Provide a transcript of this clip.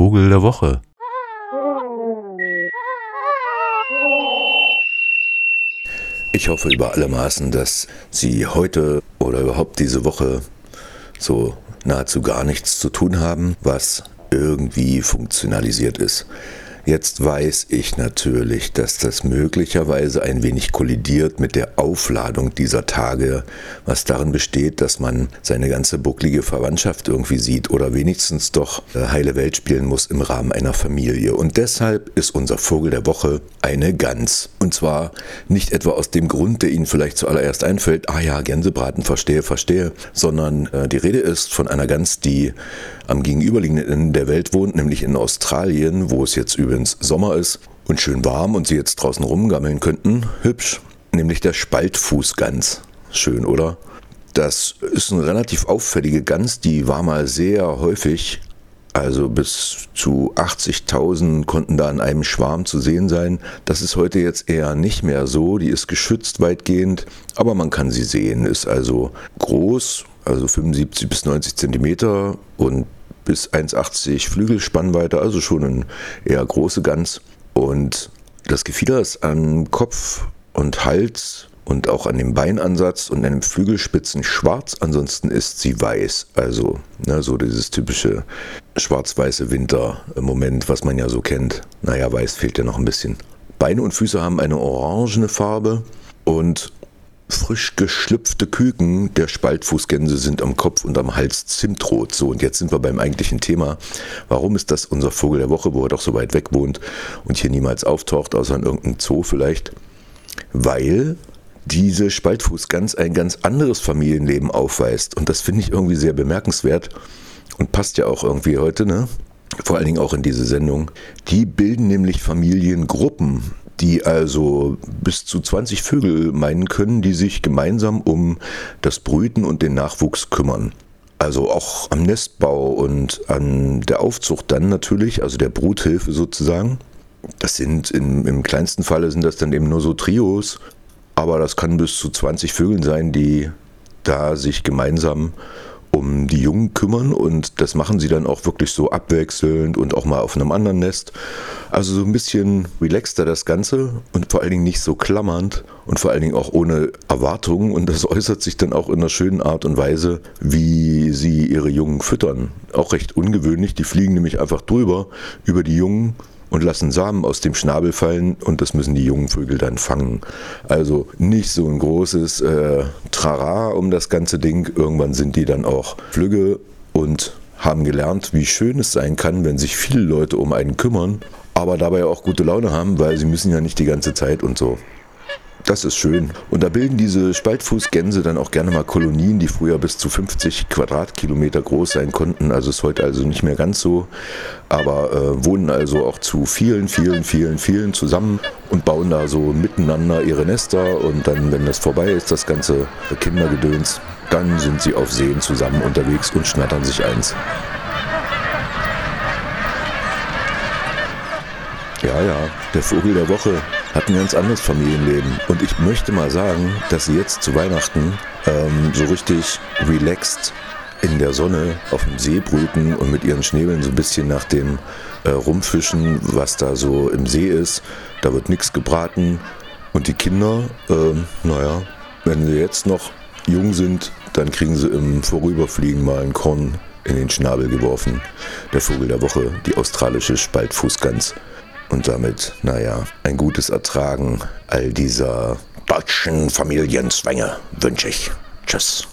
Vogel der Woche. Ich hoffe über alle Maßen, dass Sie heute oder überhaupt diese Woche so nahezu gar nichts zu tun haben, was irgendwie funktionalisiert ist. Jetzt weiß ich natürlich, dass das möglicherweise ein wenig kollidiert mit der Aufladung dieser Tage, was darin besteht, dass man seine ganze bucklige Verwandtschaft irgendwie sieht oder wenigstens doch äh, heile Welt spielen muss im Rahmen einer Familie. Und deshalb ist unser Vogel der Woche eine Gans. Und zwar nicht etwa aus dem Grund, der Ihnen vielleicht zuallererst einfällt, ah ja, Gänsebraten, verstehe, verstehe, sondern äh, die Rede ist von einer Gans, die am gegenüberliegenden Ende der Welt wohnt, nämlich in Australien, wo es jetzt übrigens Sommer ist und schön warm und sie jetzt draußen rumgammeln könnten. Hübsch. Nämlich der Spaltfußgans. Schön, oder? Das ist eine relativ auffällige Gans, die war mal sehr häufig, also bis zu 80.000 konnten da in einem Schwarm zu sehen sein. Das ist heute jetzt eher nicht mehr so, die ist geschützt weitgehend, aber man kann sie sehen, ist also groß, also 75 bis 90 Zentimeter und bis 1,80 Flügelspannweite, also schon eine eher große Gans. Und das Gefieder ist an Kopf und Hals und auch an dem Beinansatz und an den Flügelspitzen schwarz, ansonsten ist sie weiß. Also ne, so dieses typische schwarz-weiße Winter-Moment, was man ja so kennt. Naja, weiß fehlt ja noch ein bisschen. Beine und Füße haben eine orangene Farbe und frisch geschlüpfte Küken der Spaltfußgänse sind am Kopf und am Hals zimtrot. So, und jetzt sind wir beim eigentlichen Thema. Warum ist das unser Vogel der Woche, wo er doch so weit weg wohnt und hier niemals auftaucht, außer in irgendeinem Zoo vielleicht? Weil diese Spaltfußgans ein ganz anderes Familienleben aufweist. Und das finde ich irgendwie sehr bemerkenswert und passt ja auch irgendwie heute, ne? Vor allen Dingen auch in diese Sendung. Die bilden nämlich Familiengruppen die also bis zu 20 Vögel meinen können, die sich gemeinsam um das Brüten und den Nachwuchs kümmern. Also auch am Nestbau und an der Aufzucht dann natürlich, also der Bruthilfe sozusagen. Das sind in, im kleinsten Falle sind das dann eben nur so Trios, aber das kann bis zu 20 Vögeln sein, die da sich gemeinsam um die Jungen kümmern und das machen sie dann auch wirklich so abwechselnd und auch mal auf einem anderen Nest. Also so ein bisschen relaxter das Ganze und vor allen Dingen nicht so klammernd und vor allen Dingen auch ohne Erwartungen und das äußert sich dann auch in einer schönen Art und Weise, wie sie ihre Jungen füttern. Auch recht ungewöhnlich, die fliegen nämlich einfach drüber über die Jungen und lassen Samen aus dem Schnabel fallen und das müssen die jungen Vögel dann fangen. Also nicht so ein großes äh, Trara um das ganze Ding. Irgendwann sind die dann auch flügge und haben gelernt, wie schön es sein kann, wenn sich viele Leute um einen kümmern, aber dabei auch gute Laune haben, weil sie müssen ja nicht die ganze Zeit und so. Das ist schön. Und da bilden diese Spaltfußgänse dann auch gerne mal Kolonien, die früher bis zu 50 Quadratkilometer groß sein konnten. Also ist heute also nicht mehr ganz so. Aber äh, wohnen also auch zu vielen, vielen, vielen, vielen zusammen und bauen da so miteinander ihre Nester. Und dann, wenn das vorbei ist, das ganze Kindergedöns, dann sind sie auf Seen zusammen unterwegs und schnattern sich eins. Ja, ja, der Vogel der Woche hat ein ganz anderes Familienleben. Und ich möchte mal sagen, dass sie jetzt zu Weihnachten ähm, so richtig relaxed in der Sonne auf dem See brüten und mit ihren Schnäbeln so ein bisschen nach dem äh, rumfischen, was da so im See ist. Da wird nichts gebraten. Und die Kinder, ähm, naja, wenn sie jetzt noch jung sind, dann kriegen sie im Vorüberfliegen mal ein Korn in den Schnabel geworfen. Der Vogel der Woche, die australische Spaltfußgans und damit, naja, ein gutes Ertragen all dieser deutschen Familienzwänge wünsche ich. Tschüss.